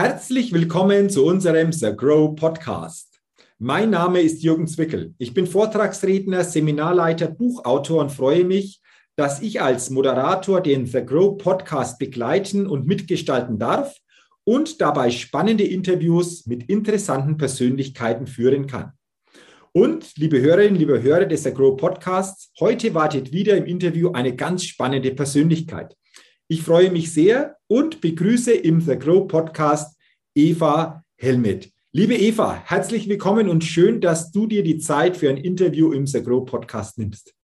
Herzlich willkommen zu unserem The Grow Podcast. Mein Name ist Jürgen Zwickel. Ich bin Vortragsredner, Seminarleiter, Buchautor und freue mich, dass ich als Moderator den The Grow Podcast begleiten und mitgestalten darf und dabei spannende Interviews mit interessanten Persönlichkeiten führen kann. Und liebe Hörerinnen, liebe Hörer des The Grow Podcasts, heute wartet wieder im Interview eine ganz spannende Persönlichkeit. Ich freue mich sehr und begrüße im The Grow Podcast Eva Helmet. Liebe Eva, herzlich willkommen und schön, dass du dir die Zeit für ein Interview im The Grow Podcast nimmst.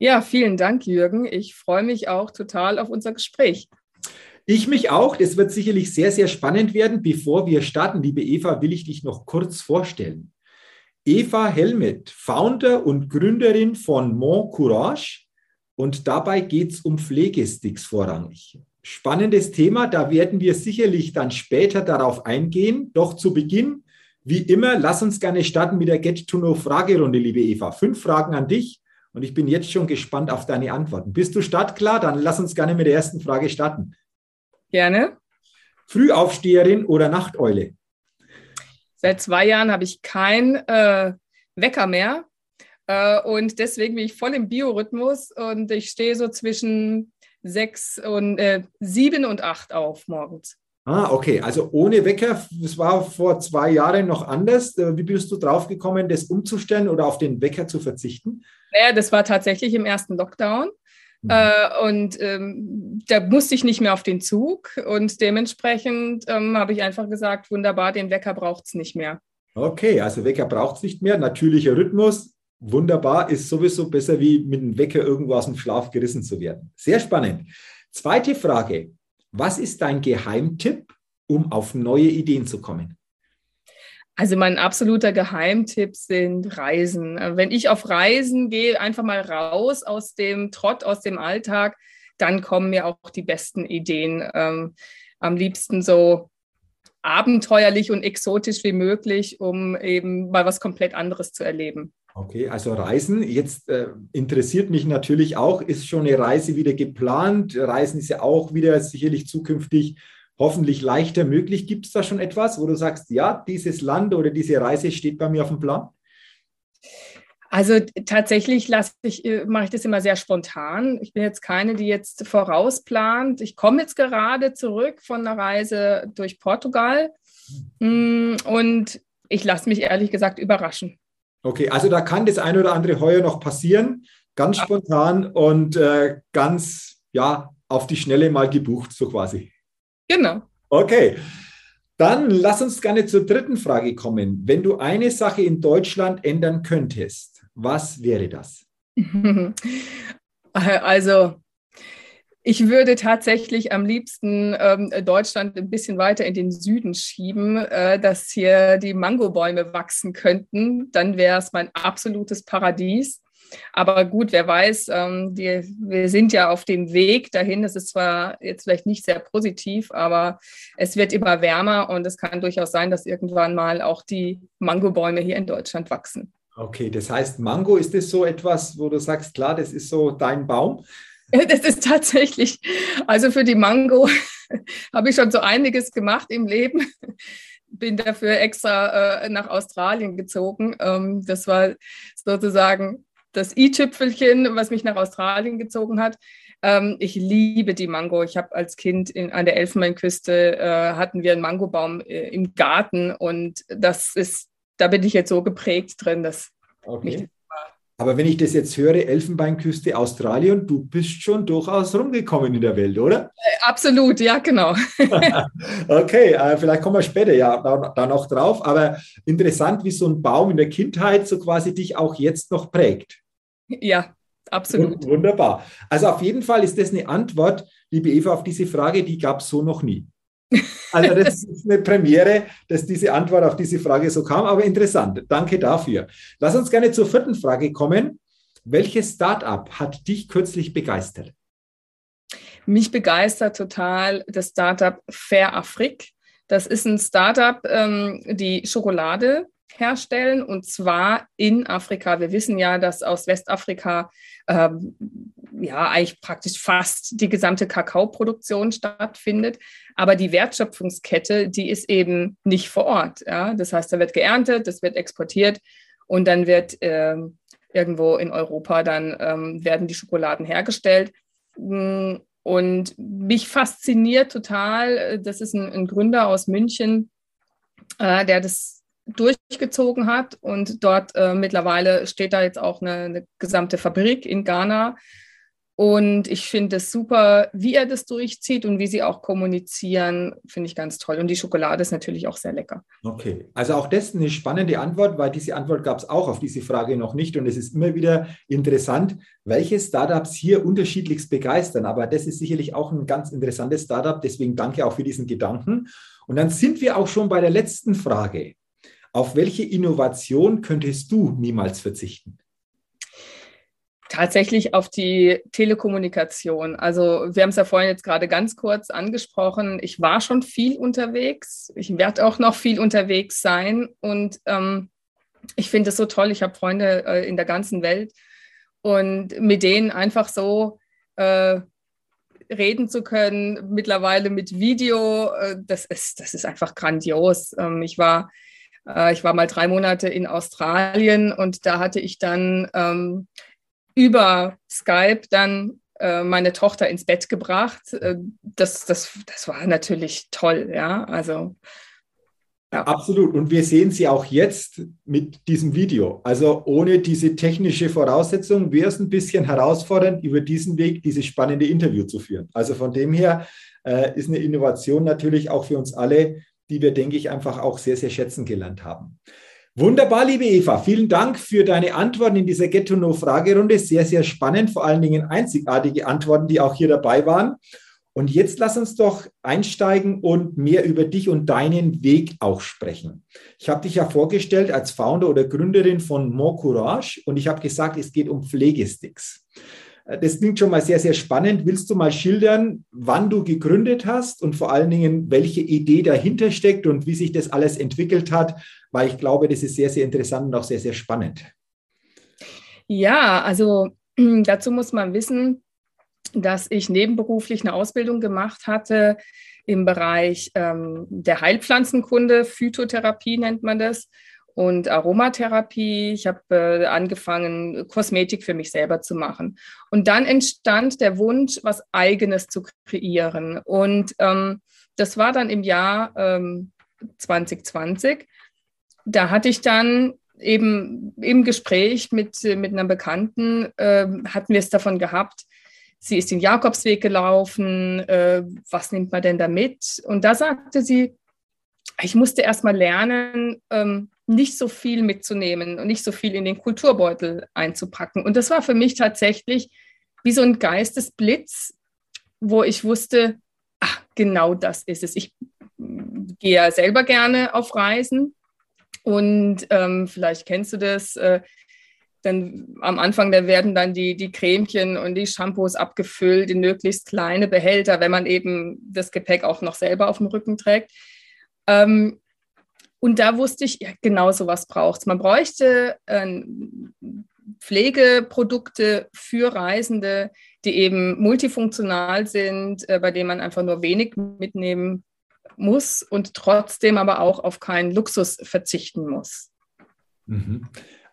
Ja, vielen Dank, Jürgen. Ich freue mich auch total auf unser Gespräch. Ich mich auch. Das wird sicherlich sehr, sehr spannend werden. Bevor wir starten, liebe Eva, will ich dich noch kurz vorstellen. Eva Helmet, Founder und Gründerin von Mon Courage, und dabei geht es um Pflegesticks vorrangig. Spannendes Thema, da werden wir sicherlich dann später darauf eingehen. Doch zu Beginn, wie immer, lass uns gerne starten mit der Get-to-Know-Fragerunde, liebe Eva. Fünf Fragen an dich und ich bin jetzt schon gespannt auf deine Antworten. Bist du startklar? Dann lass uns gerne mit der ersten Frage starten. Gerne. Frühaufsteherin oder Nachteule? Seit zwei Jahren habe ich kein äh, Wecker mehr. Äh, und deswegen bin ich voll im Biorhythmus und ich stehe so zwischen sechs und äh, sieben und acht auf morgens. Ah, okay. Also ohne Wecker, das war vor zwei Jahren noch anders. Äh, wie bist du drauf gekommen, das umzustellen oder auf den Wecker zu verzichten? Naja, das war tatsächlich im ersten Lockdown. Mhm. Äh, und ähm, da musste ich nicht mehr auf den Zug und dementsprechend ähm, habe ich einfach gesagt, wunderbar, den Wecker braucht es nicht mehr. Okay, also Wecker braucht es nicht mehr. Natürlicher Rhythmus, wunderbar, ist sowieso besser, wie mit dem Wecker irgendwo aus dem Schlaf gerissen zu werden. Sehr spannend. Zweite Frage. Was ist dein Geheimtipp, um auf neue Ideen zu kommen? Also mein absoluter Geheimtipp sind Reisen. Wenn ich auf Reisen gehe, einfach mal raus aus dem Trott, aus dem Alltag, dann kommen mir auch die besten Ideen. Ähm, am liebsten so abenteuerlich und exotisch wie möglich, um eben mal was komplett anderes zu erleben. Okay, also Reisen. Jetzt äh, interessiert mich natürlich auch, ist schon eine Reise wieder geplant? Reisen ist ja auch wieder sicherlich zukünftig hoffentlich leichter möglich. Gibt es da schon etwas, wo du sagst, ja, dieses Land oder diese Reise steht bei mir auf dem Plan? Also tatsächlich ich, äh, mache ich das immer sehr spontan. Ich bin jetzt keine, die jetzt vorausplant. Ich komme jetzt gerade zurück von einer Reise durch Portugal mm, und ich lasse mich ehrlich gesagt überraschen. Okay, also da kann das ein oder andere heuer noch passieren, ganz spontan und äh, ganz, ja, auf die Schnelle mal gebucht, so quasi. Genau. Okay, dann lass uns gerne zur dritten Frage kommen. Wenn du eine Sache in Deutschland ändern könntest, was wäre das? Also, ich würde tatsächlich am liebsten ähm, Deutschland ein bisschen weiter in den Süden schieben, äh, dass hier die Mangobäume wachsen könnten. Dann wäre es mein absolutes Paradies. Aber gut, wer weiß, ähm, die, wir sind ja auf dem Weg dahin. Das ist zwar jetzt vielleicht nicht sehr positiv, aber es wird immer wärmer und es kann durchaus sein, dass irgendwann mal auch die Mangobäume hier in Deutschland wachsen. Okay, das heißt, Mango, ist das so etwas, wo du sagst, klar, das ist so dein Baum? Das ist tatsächlich, also für die Mango habe ich schon so einiges gemacht im Leben. Bin dafür extra äh, nach Australien gezogen. Ähm, das war sozusagen das i-Tüpfelchen, was mich nach Australien gezogen hat. Ähm, ich liebe die Mango. Ich habe als Kind in, an der Elfenbeinküste äh, hatten wir einen Mangobaum äh, im Garten und das ist, da bin ich jetzt so geprägt drin, dass okay. mich aber wenn ich das jetzt höre, Elfenbeinküste, Australien, du bist schon durchaus rumgekommen in der Welt, oder? Äh, absolut, ja, genau. okay, äh, vielleicht kommen wir später ja da, da, noch drauf. Aber interessant, wie so ein Baum in der Kindheit so quasi dich auch jetzt noch prägt. Ja, absolut. Wunderbar. Also auf jeden Fall ist das eine Antwort, liebe Eva, auf diese Frage, die gab es so noch nie. Also das ist eine Premiere, dass diese Antwort auf diese Frage so kam, aber interessant. Danke dafür. Lass uns gerne zur vierten Frage kommen. Welches Startup hat dich kürzlich begeistert? Mich begeistert total das Startup Fair Afrik. Das ist ein Startup, ähm, die Schokolade herstellen und zwar in Afrika. Wir wissen ja, dass aus Westafrika ähm, ja eigentlich praktisch fast die gesamte Kakaoproduktion stattfindet. Aber die Wertschöpfungskette, die ist eben nicht vor Ort. Ja? Das heißt, da wird geerntet, das wird exportiert und dann wird äh, irgendwo in Europa dann ähm, werden die Schokoladen hergestellt. Und mich fasziniert total, äh, das ist ein, ein Gründer aus München, äh, der das durchgezogen hat und dort äh, mittlerweile steht da jetzt auch eine, eine gesamte Fabrik in Ghana und ich finde es super, wie er das durchzieht und wie sie auch kommunizieren, finde ich ganz toll. Und die Schokolade ist natürlich auch sehr lecker. Okay, also auch das eine spannende Antwort, weil diese Antwort gab es auch auf diese Frage noch nicht. Und es ist immer wieder interessant, welche Startups hier unterschiedlichst begeistern. Aber das ist sicherlich auch ein ganz interessantes Startup. Deswegen danke auch für diesen Gedanken. Und dann sind wir auch schon bei der letzten Frage. Auf welche Innovation könntest du niemals verzichten? Tatsächlich auf die Telekommunikation. Also wir haben es ja vorhin jetzt gerade ganz kurz angesprochen. Ich war schon viel unterwegs. Ich werde auch noch viel unterwegs sein. Und ähm, ich finde es so toll. Ich habe Freunde äh, in der ganzen Welt. Und mit denen einfach so äh, reden zu können, mittlerweile mit Video, äh, das, ist, das ist einfach grandios. Ähm, ich war äh, ich war mal drei Monate in Australien und da hatte ich dann ähm, über Skype dann äh, meine Tochter ins Bett gebracht. Äh, das, das, das war natürlich toll, ja. Also ja. Absolut. Und wir sehen sie auch jetzt mit diesem Video. Also ohne diese technische Voraussetzung wäre es ein bisschen herausfordernd, über diesen Weg dieses spannende Interview zu führen. Also von dem her äh, ist eine Innovation natürlich auch für uns alle, die wir, denke ich, einfach auch sehr, sehr schätzen gelernt haben. Wunderbar, liebe Eva. Vielen Dank für deine Antworten in dieser Get-to-Know-Fragerunde. Sehr, sehr spannend, vor allen Dingen einzigartige Antworten, die auch hier dabei waren. Und jetzt lass uns doch einsteigen und mehr über dich und deinen Weg auch sprechen. Ich habe dich ja vorgestellt als Founder oder Gründerin von More Courage und ich habe gesagt, es geht um Pflegesticks. Äh, das klingt schon mal sehr, sehr spannend. Willst du mal schildern, wann du gegründet hast und vor allen Dingen, welche Idee dahinter steckt und wie sich das alles entwickelt hat? Weil ich glaube, das ist sehr, sehr interessant und auch sehr, sehr spannend. Ja, also dazu muss man wissen, dass ich nebenberuflich eine Ausbildung gemacht hatte im Bereich ähm, der Heilpflanzenkunde, Phytotherapie nennt man das und Aromatherapie. Ich habe äh, angefangen, Kosmetik für mich selber zu machen. Und dann entstand der Wunsch, was Eigenes zu kreieren. Und ähm, das war dann im Jahr ähm, 2020. Da hatte ich dann eben im Gespräch mit, mit einer Bekannten, äh, hatten wir es davon gehabt, sie ist den Jakobsweg gelaufen, äh, was nimmt man denn da mit? Und da sagte sie, ich musste erst mal lernen, ähm, nicht so viel mitzunehmen und nicht so viel in den Kulturbeutel einzupacken. Und das war für mich tatsächlich wie so ein Geistesblitz, wo ich wusste, ach, genau das ist es. Ich gehe ja selber gerne auf Reisen und ähm, vielleicht kennst du das. Äh, dann am Anfang, da werden dann die, die Cremchen und die Shampoos abgefüllt in möglichst kleine Behälter, wenn man eben das Gepäck auch noch selber auf dem Rücken trägt. Ähm, und da wusste ich, ja, genau so was braucht es. Man bräuchte äh, Pflegeprodukte für Reisende, die eben multifunktional sind, äh, bei denen man einfach nur wenig mitnehmen muss und trotzdem aber auch auf keinen Luxus verzichten muss. Mhm.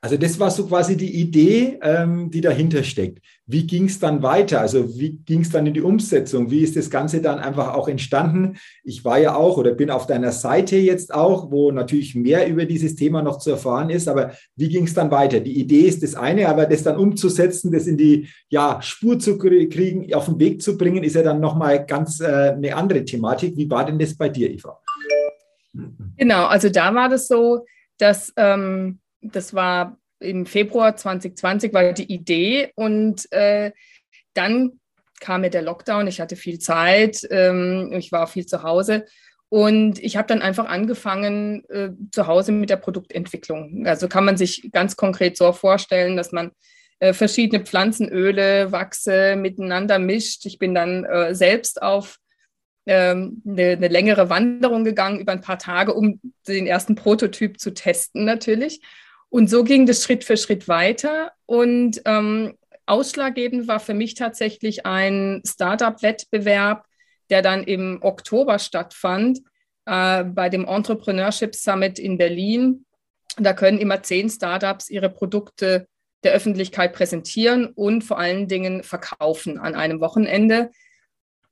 Also das war so quasi die Idee, ähm, die dahinter steckt. Wie ging es dann weiter? Also wie ging es dann in die Umsetzung? Wie ist das Ganze dann einfach auch entstanden? Ich war ja auch oder bin auf deiner Seite jetzt auch, wo natürlich mehr über dieses Thema noch zu erfahren ist. Aber wie ging es dann weiter? Die Idee ist das eine, aber das dann umzusetzen, das in die ja, Spur zu kriegen, auf den Weg zu bringen, ist ja dann nochmal ganz äh, eine andere Thematik. Wie war denn das bei dir, Eva? Genau, also da war das so, dass ähm, das war im Februar 2020 war die Idee und äh, dann kam mir der Lockdown. Ich hatte viel Zeit, ähm, ich war viel zu Hause und ich habe dann einfach angefangen äh, zu Hause mit der Produktentwicklung. Also kann man sich ganz konkret so vorstellen, dass man äh, verschiedene Pflanzenöle, Wachse miteinander mischt. Ich bin dann äh, selbst auf ähm, eine, eine, längere Wanderung gegangen über ein paar Tage, um den ersten Prototyp zu testen natürlich. Und so ging das Schritt für Schritt weiter. Und ähm, ausschlaggebend war für mich tatsächlich ein Startup-Wettbewerb, der dann im Oktober stattfand äh, bei dem Entrepreneurship Summit in Berlin. Da können immer zehn Startups ihre Produkte der Öffentlichkeit präsentieren und vor allen Dingen verkaufen an einem Wochenende.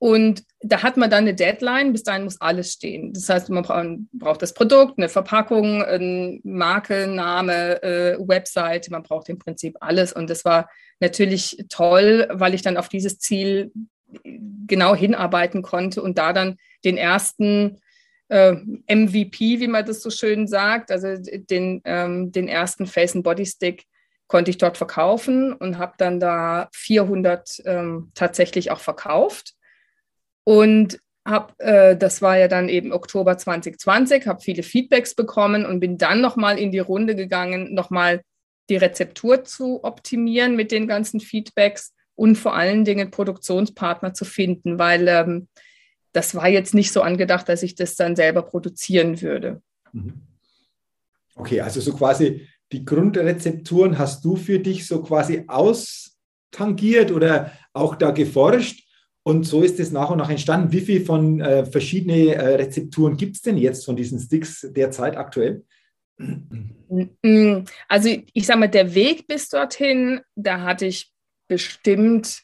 Und da hat man dann eine Deadline, bis dahin muss alles stehen. Das heißt, man braucht das Produkt, eine Verpackung, eine Marke, Name, äh, Website, man braucht im Prinzip alles. Und das war natürlich toll, weil ich dann auf dieses Ziel genau hinarbeiten konnte und da dann den ersten äh, MVP, wie man das so schön sagt, also den, ähm, den ersten Face and Body Stick konnte ich dort verkaufen und habe dann da 400 ähm, tatsächlich auch verkauft. Und habe, äh, das war ja dann eben Oktober 2020, habe viele Feedbacks bekommen und bin dann nochmal in die Runde gegangen, nochmal die Rezeptur zu optimieren mit den ganzen Feedbacks und vor allen Dingen Produktionspartner zu finden, weil ähm, das war jetzt nicht so angedacht, dass ich das dann selber produzieren würde. Mhm. Okay, also so quasi die Grundrezepturen hast du für dich so quasi austangiert oder auch da geforscht und so ist es nach und nach entstanden. Wie viele von äh, verschiedene äh, Rezepturen gibt es denn jetzt von diesen Sticks derzeit aktuell? Also ich sage mal, der Weg bis dorthin, da hatte ich bestimmt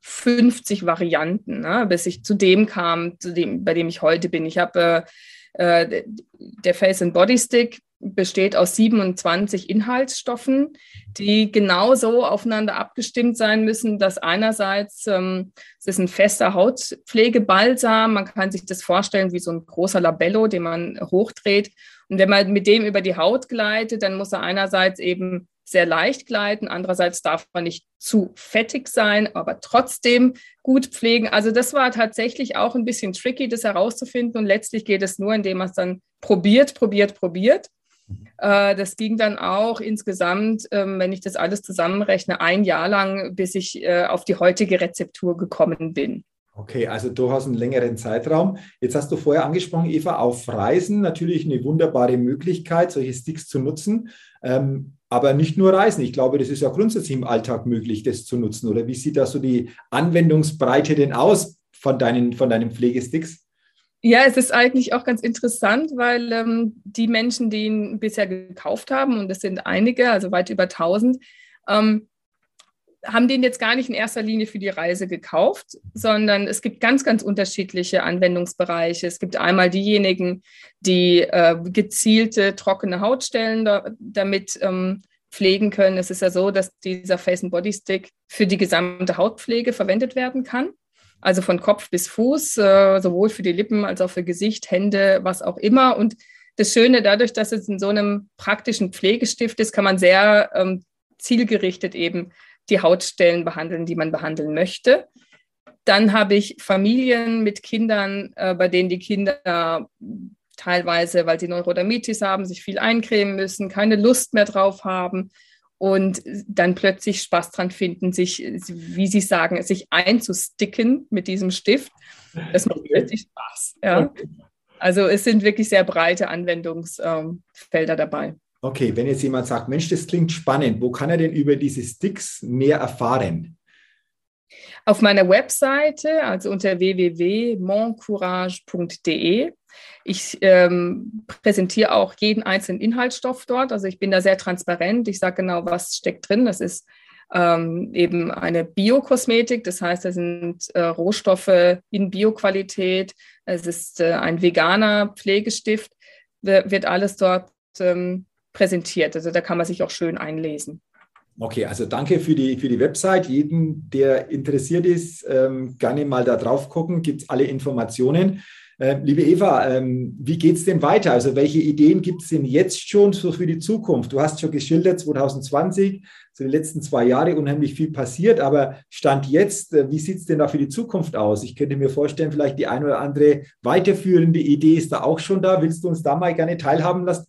50 Varianten, ne, bis ich zu dem kam, zu dem, bei dem ich heute bin. Ich habe äh, äh der Face and Body Stick besteht aus 27 Inhaltsstoffen, die genauso aufeinander abgestimmt sein müssen, dass einerseits ähm, es ist ein fester Hautpflegebalsam, man kann sich das vorstellen wie so ein großer Labello, den man hochdreht. Und wenn man mit dem über die Haut gleitet, dann muss er einerseits eben sehr leicht gleiten, andererseits darf man nicht zu fettig sein, aber trotzdem gut pflegen. Also das war tatsächlich auch ein bisschen tricky, das herauszufinden. Und letztlich geht es nur, indem man es dann probiert, probiert, probiert. Äh, das ging dann auch insgesamt, ähm, wenn ich das alles zusammenrechne, ein Jahr lang, bis ich äh, auf die heutige Rezeptur gekommen bin. Okay, also du hast einen längeren Zeitraum. Jetzt hast du vorher angesprochen, Eva, auf Reisen natürlich eine wunderbare Möglichkeit, solche Sticks zu nutzen. Ähm, aber nicht nur Reisen. Ich glaube, das ist ja grundsätzlich im Alltag möglich, das zu nutzen. Oder wie sieht da so die Anwendungsbreite denn aus von deinen, von deinen Pflegesticks? Ja, es ist eigentlich auch ganz interessant, weil ähm, die Menschen, die ihn bisher gekauft haben, und das sind einige, also weit über 1000, ähm, haben den jetzt gar nicht in erster Linie für die Reise gekauft, sondern es gibt ganz, ganz unterschiedliche Anwendungsbereiche. Es gibt einmal diejenigen, die äh, gezielte trockene Hautstellen da, damit ähm, pflegen können. Es ist ja so, dass dieser Face and Body Stick für die gesamte Hautpflege verwendet werden kann also von Kopf bis Fuß, äh, sowohl für die Lippen als auch für Gesicht, Hände, was auch immer. Und das Schöne, dadurch, dass es in so einem praktischen Pflegestift ist, kann man sehr ähm, zielgerichtet eben die Hautstellen behandeln, die man behandeln möchte. Dann habe ich Familien mit Kindern, äh, bei denen die Kinder teilweise, weil sie Neurodermitis haben, sich viel eincremen müssen, keine Lust mehr drauf haben und dann plötzlich Spaß dran finden, sich, wie Sie sagen, sich einzusticken mit diesem Stift. Das macht plötzlich Spaß. Ja. Also es sind wirklich sehr breite Anwendungsfelder dabei. Okay, wenn jetzt jemand sagt, Mensch, das klingt spannend, wo kann er denn über diese Sticks mehr erfahren? Auf meiner Webseite, also unter www.moncourage.de. Ich ähm, präsentiere auch jeden einzelnen Inhaltsstoff dort. Also ich bin da sehr transparent. Ich sage genau, was steckt drin. Das ist ähm, eben eine Biokosmetik. Das heißt, da sind äh, Rohstoffe in Bioqualität. Es ist äh, ein veganer Pflegestift. Wird alles dort ähm, präsentiert. Also da kann man sich auch schön einlesen. Okay, also danke für die, für die Website. Jeden, der interessiert ist, ähm, gerne mal da drauf gucken, gibt es alle Informationen. Äh, liebe Eva, ähm, wie geht es denn weiter? Also welche Ideen gibt es denn jetzt schon so für die Zukunft? Du hast schon geschildert, 2020, so die letzten zwei Jahre unheimlich viel passiert, aber Stand jetzt, äh, wie sieht es denn da für die Zukunft aus? Ich könnte mir vorstellen, vielleicht die eine oder andere weiterführende Idee ist da auch schon da. Willst du uns da mal gerne teilhaben lassen?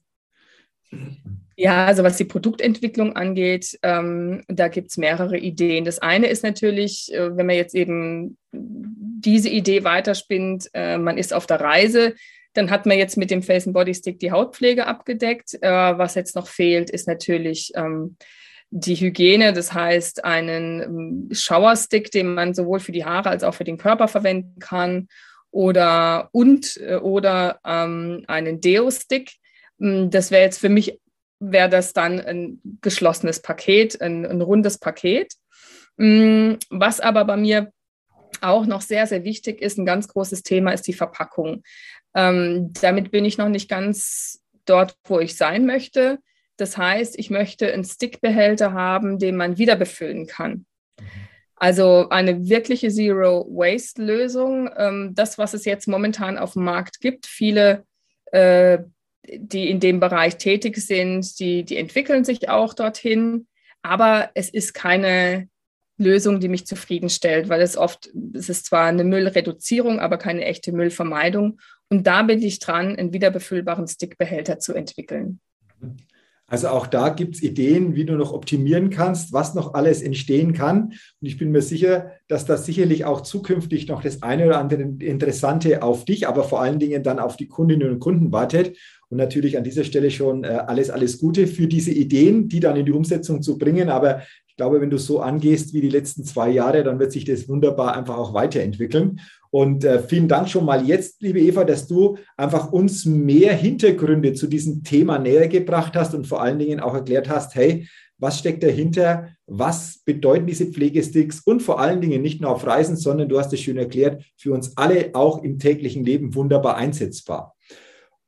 Ja, also was die Produktentwicklung angeht, ähm, da gibt es mehrere Ideen. Das eine ist natürlich, äh, wenn man jetzt eben diese Idee weiterspinnt, äh, man ist auf der Reise, dann hat man jetzt mit dem Face and Body Stick die Hautpflege abgedeckt. Äh, was jetzt noch fehlt, ist natürlich ähm, die Hygiene, das heißt einen ähm, Showerstick, den man sowohl für die Haare als auch für den Körper verwenden kann, oder und äh, oder ähm, einen Deo-Stick. Mm, das wäre jetzt für mich wäre das dann ein geschlossenes Paket, ein, ein rundes Paket. Mm, was aber bei mir auch noch sehr, sehr wichtig ist, ein ganz großes Thema ist die Verpackung. Ähm, damit bin ich noch nicht ganz dort, wo ich sein möchte. Das heißt, ich möchte einen Stickbehälter haben, den man wieder befüllen kann. Also eine wirkliche Zero-Waste-Lösung. Ähm, das, was es jetzt momentan auf dem Markt gibt, viele, äh, die in dem Bereich tätig sind, die, die entwickeln sich auch dorthin. Aber es ist keine Lösung, die mich zufriedenstellt, weil es oft, es ist zwar eine Müllreduzierung, aber keine echte Müllvermeidung. Und da bin ich dran, einen wiederbefüllbaren Stickbehälter zu entwickeln. Also auch da gibt es Ideen, wie du noch optimieren kannst, was noch alles entstehen kann. Und ich bin mir sicher, dass das sicherlich auch zukünftig noch das eine oder andere Interessante auf dich, aber vor allen Dingen dann auf die Kundinnen und Kunden wartet. Und natürlich an dieser Stelle schon äh, alles, alles Gute für diese Ideen, die dann in die Umsetzung zu bringen. Aber ich glaube, wenn du so angehst wie die letzten zwei Jahre, dann wird sich das wunderbar einfach auch weiterentwickeln. Und äh, vielen Dank schon mal jetzt, liebe Eva, dass du einfach uns mehr Hintergründe zu diesem Thema näher gebracht hast und vor allen Dingen auch erklärt hast, hey, was steckt dahinter? Was bedeuten diese Pflegesticks? Und vor allen Dingen nicht nur auf Reisen, sondern du hast es schön erklärt, für uns alle auch im täglichen Leben wunderbar einsetzbar.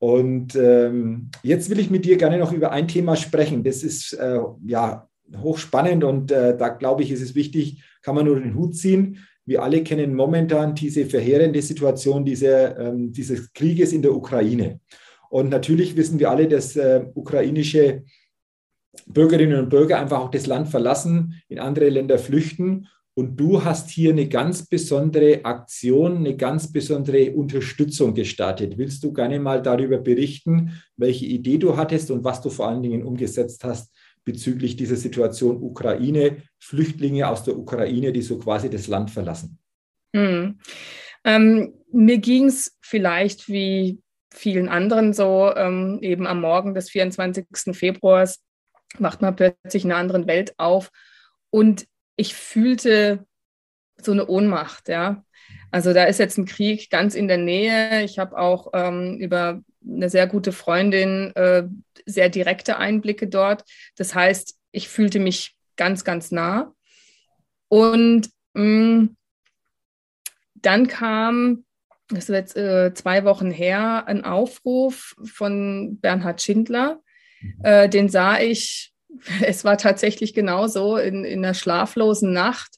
Und ähm, jetzt will ich mit dir gerne noch über ein Thema sprechen. Das ist äh, ja hochspannend und äh, da glaube ich, ist es wichtig, kann man nur den Hut ziehen. Wir alle kennen momentan diese verheerende Situation diese, ähm, dieses Krieges in der Ukraine. Und natürlich wissen wir alle, dass äh, ukrainische Bürgerinnen und Bürger einfach auch das Land verlassen, in andere Länder flüchten. Und du hast hier eine ganz besondere Aktion, eine ganz besondere Unterstützung gestartet. Willst du gerne mal darüber berichten, welche Idee du hattest und was du vor allen Dingen umgesetzt hast bezüglich dieser Situation Ukraine, Flüchtlinge aus der Ukraine, die so quasi das Land verlassen? Hm. Ähm, mir ging es vielleicht wie vielen anderen so, ähm, eben am Morgen des 24. Februars wacht man plötzlich in einer anderen Welt auf und ich fühlte so eine Ohnmacht, ja. Also da ist jetzt ein Krieg ganz in der Nähe. Ich habe auch ähm, über eine sehr gute Freundin äh, sehr direkte Einblicke dort. Das heißt, ich fühlte mich ganz, ganz nah. Und mh, mm, dann kam, das ist jetzt äh, zwei Wochen her, ein Aufruf von Bernhard Schindler. Mhm. Äh, den sah ich, es war tatsächlich genauso in, in einer schlaflosen Nacht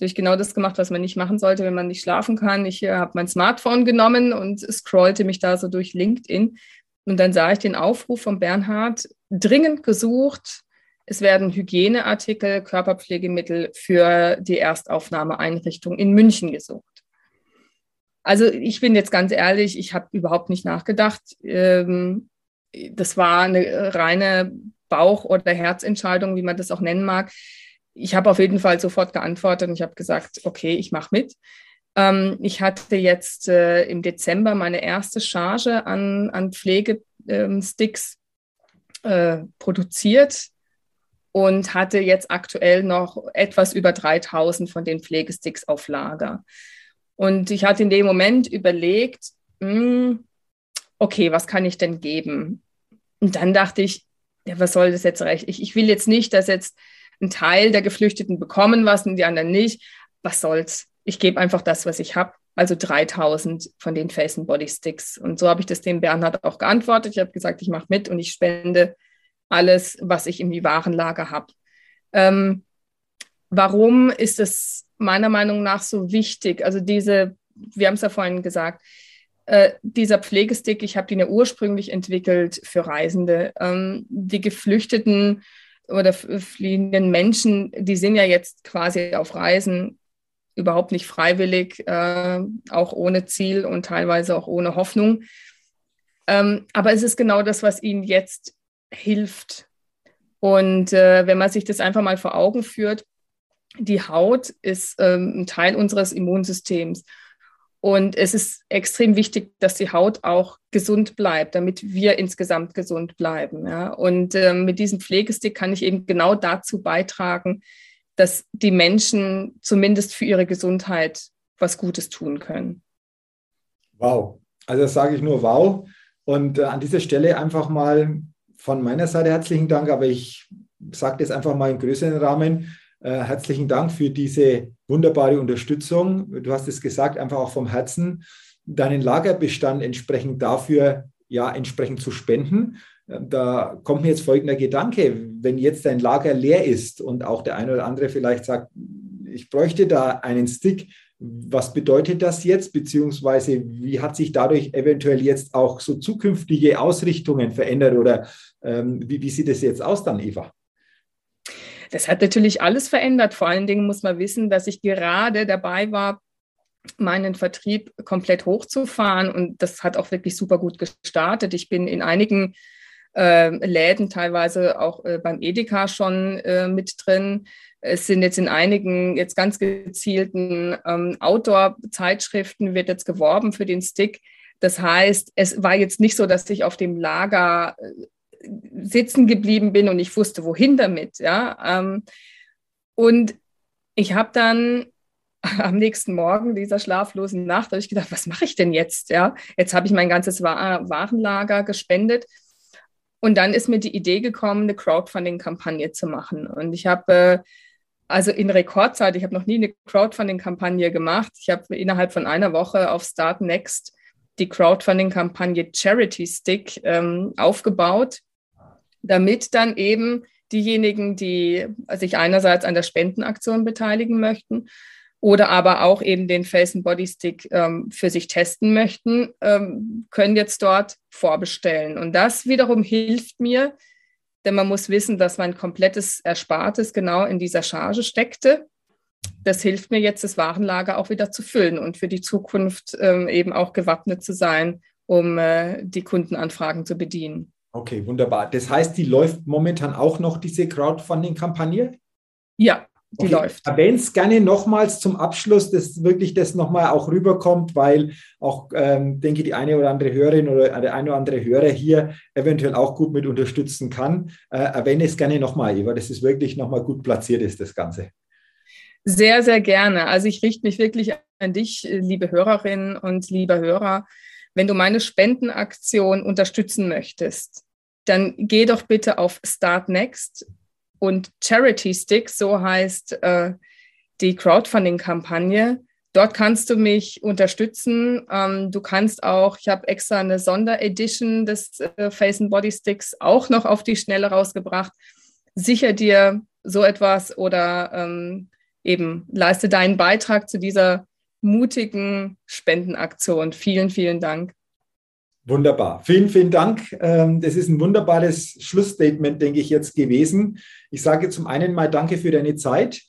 durch genau das gemacht, was man nicht machen sollte, wenn man nicht schlafen kann. Ich äh, habe mein Smartphone genommen und scrollte mich da so durch LinkedIn. Und dann sah ich den Aufruf von Bernhard, dringend gesucht. Es werden Hygieneartikel, Körperpflegemittel für die Erstaufnahmeeinrichtung in München gesucht. Also ich bin jetzt ganz ehrlich, ich habe überhaupt nicht nachgedacht. Ähm, das war eine reine Bauch- oder Herzentscheidung, wie man das auch nennen mag ich habe auf jeden Fall sofort geantwortet und ich habe gesagt, okay, ich mache mit. Ähm, ich hatte jetzt äh, im Dezember meine erste Charge an, an Pflegesticks äh, produziert und hatte jetzt aktuell noch etwas über 3000 von den Pflegesticks auf Lager. Und ich hatte in dem Moment überlegt, mh, hm, okay, was kann ich denn geben? Und dann dachte ich, ja, was soll das jetzt recht? Ich, ich will jetzt nicht, dass jetzt ein Teil der Geflüchteten bekommen was und die anderen nicht. Was soll's? Ich gebe einfach das, was ich habe. Also 3000 von den Face and Body Sticks. Und so habe ich das dem Bernhard auch geantwortet. Ich habe gesagt, ich mache mit und ich spende alles, was ich im Warenlager habe. Ähm, warum ist es meiner Meinung nach so wichtig? Also diese, wir haben es ja vorhin gesagt, äh, dieser Pflegestick, ich habe den ja ursprünglich entwickelt für Reisende. Ähm, die Geflüchteten oder fliehenden Menschen, die sind ja jetzt quasi auf Reisen überhaupt nicht freiwillig, äh, auch ohne Ziel und teilweise auch ohne Hoffnung. Ähm, aber es ist genau das, was ihnen jetzt hilft. Und äh, wenn man sich das einfach mal vor Augen führt, die Haut ist ähm, ein Teil unseres Immunsystems. Und es ist extrem wichtig, dass die Haut auch gesund bleibt, damit wir insgesamt gesund bleiben. Ja? Und äh, mit diesem Pflegestick kann ich eben genau dazu beitragen, dass die Menschen zumindest für ihre Gesundheit was Gutes tun können. Wow. Also das sage ich nur wow. Und äh, an dieser Stelle einfach mal von meiner Seite herzlichen Dank, aber ich sage das einfach mal im größeren Rahmen. Äh, herzlichen Dank für diese wunderbare Unterstützung. Du hast es gesagt, einfach auch vom Herzen, deinen Lagerbestand entsprechend dafür, ja, entsprechend zu spenden. Äh, da kommt mir jetzt folgender Gedanke, wenn jetzt dein Lager leer ist und auch der eine oder andere vielleicht sagt, ich bräuchte da einen Stick, was bedeutet das jetzt, beziehungsweise wie hat sich dadurch eventuell jetzt auch so zukünftige Ausrichtungen verändert oder ähm, wie, wie sieht es jetzt aus dann, Eva? Das hat natürlich alles verändert. Vor allen Dingen muss man wissen, dass ich gerade dabei war, meinen Vertrieb komplett hochzufahren und das hat auch wirklich super gut gestartet. Ich bin in einigen äh, Läden, teilweise auch äh, beim Edeka schon äh, mit drin. Es sind jetzt in einigen jetzt ganz gezielten ähm, Outdoor-Zeitschriften wird jetzt geworben für den Stick. Das heißt, es war jetzt nicht so, dass ich auf dem Lager äh, sitzen geblieben bin und ich wusste, wohin damit. Ja? Ähm, und ich habe dann am nächsten Morgen dieser schlaflosen Nacht habe ich gedacht, was mache ich denn jetzt? Ja, jetzt habe ich mein ganzes Warenlager gespendet. Und dann ist mir die Idee gekommen, eine Crowdfunding-Kampagne zu machen. Und ich habe äh, also in Rekordzeit, ich habe noch nie eine Crowdfunding-Kampagne gemacht. Ich habe innerhalb von einer Woche auf Start Next die Crowdfunding-Kampagne Charity Stick ähm, aufgebaut damit dann eben diejenigen, die sich einerseits an der Spendenaktion beteiligen möchten oder aber auch eben den and Body Stick ähm, für sich testen möchten, ähm, können jetzt dort vorbestellen. Und das wiederum hilft mir, denn man muss wissen, dass mein komplettes Erspartes genau in dieser Charge steckte. Das hilft mir jetzt, das Warenlager auch wieder zu füllen und für die Zukunft ähm, eben auch gewappnet zu sein, um äh, die Kundenanfragen zu bedienen. Okay, wunderbar. Das heißt, die läuft momentan auch noch, diese Crowdfunding-Kampagne? Ja, die okay. läuft. Erwähne es gerne nochmals zum Abschluss, dass wirklich das nochmal auch rüberkommt, weil auch, ähm, denke die eine oder andere Hörerin oder der eine oder andere Hörer hier eventuell auch gut mit unterstützen kann. Äh, erwähne es gerne nochmal, Eva, dass es wirklich nochmal gut platziert ist, das Ganze. Sehr, sehr gerne. Also ich richte mich wirklich an dich, liebe Hörerinnen und liebe Hörer. Wenn du meine Spendenaktion unterstützen möchtest, dann geh doch bitte auf Start Next und Charity Stick, so heißt äh, die Crowdfunding-Kampagne. Dort kannst du mich unterstützen. Ähm, du kannst auch, ich habe extra eine Sonderedition des äh, Face and Body Sticks auch noch auf die Schnelle rausgebracht. Sicher dir so etwas oder ähm, eben leiste deinen Beitrag zu dieser mutigen Spendenaktion. Vielen, vielen Dank. Wunderbar. Vielen, vielen Dank. Ähm, das ist ein wunderbares Schlussstatement, denke ich, jetzt gewesen. Ich sage zum einen mal Danke für deine Zeit.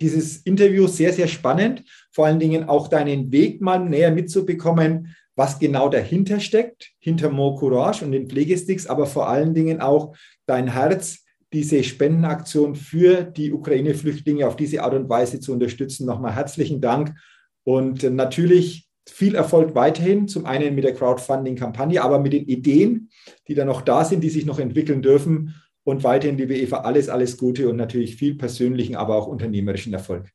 Dieses Interview sehr, sehr spannend. Vor allen Dingen auch deinen Weg mal näher mitzubekommen, was genau dahinter steckt, hinter More Courage und den Pflegesticks, aber vor allen Dingen auch dein Herz, diese Spendenaktion für die Ukraine-Flüchtlinge auf diese Art und Weise zu unterstützen. Nochmal herzlichen Dank. Und natürlich viel Erfolg weiterhin, zum einen mit der Crowdfunding-Kampagne, aber mit den Ideen, die da noch da sind, die sich noch entwickeln dürfen. Und weiterhin, liebe Eva, alles, alles Gute und natürlich viel persönlichen, aber auch unternehmerischen Erfolg.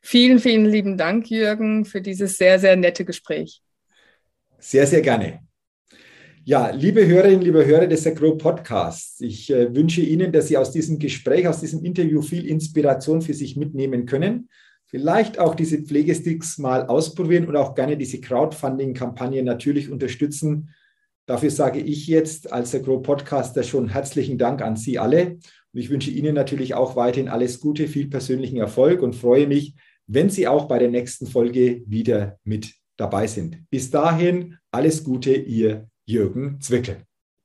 Vielen, vielen lieben Dank, Jürgen, für dieses sehr, sehr nette Gespräch. Sehr, sehr gerne. Ja, liebe Hörerinnen, liebe Hörer des Agro Podcasts, ich äh, wünsche Ihnen, dass Sie aus diesem Gespräch, aus diesem Interview viel Inspiration für sich mitnehmen können vielleicht auch diese Pflegesticks mal ausprobieren und auch gerne diese Crowdfunding-Kampagne natürlich unterstützen. Dafür sage ich jetzt als der Grow Podcaster schon herzlichen Dank an Sie alle. Und ich wünsche Ihnen natürlich auch weiterhin alles Gute, viel persönlichen Erfolg und freue mich, wenn Sie auch bei der nächsten Folge wieder mit dabei sind. Bis dahin alles Gute, Ihr Jürgen Zwickel.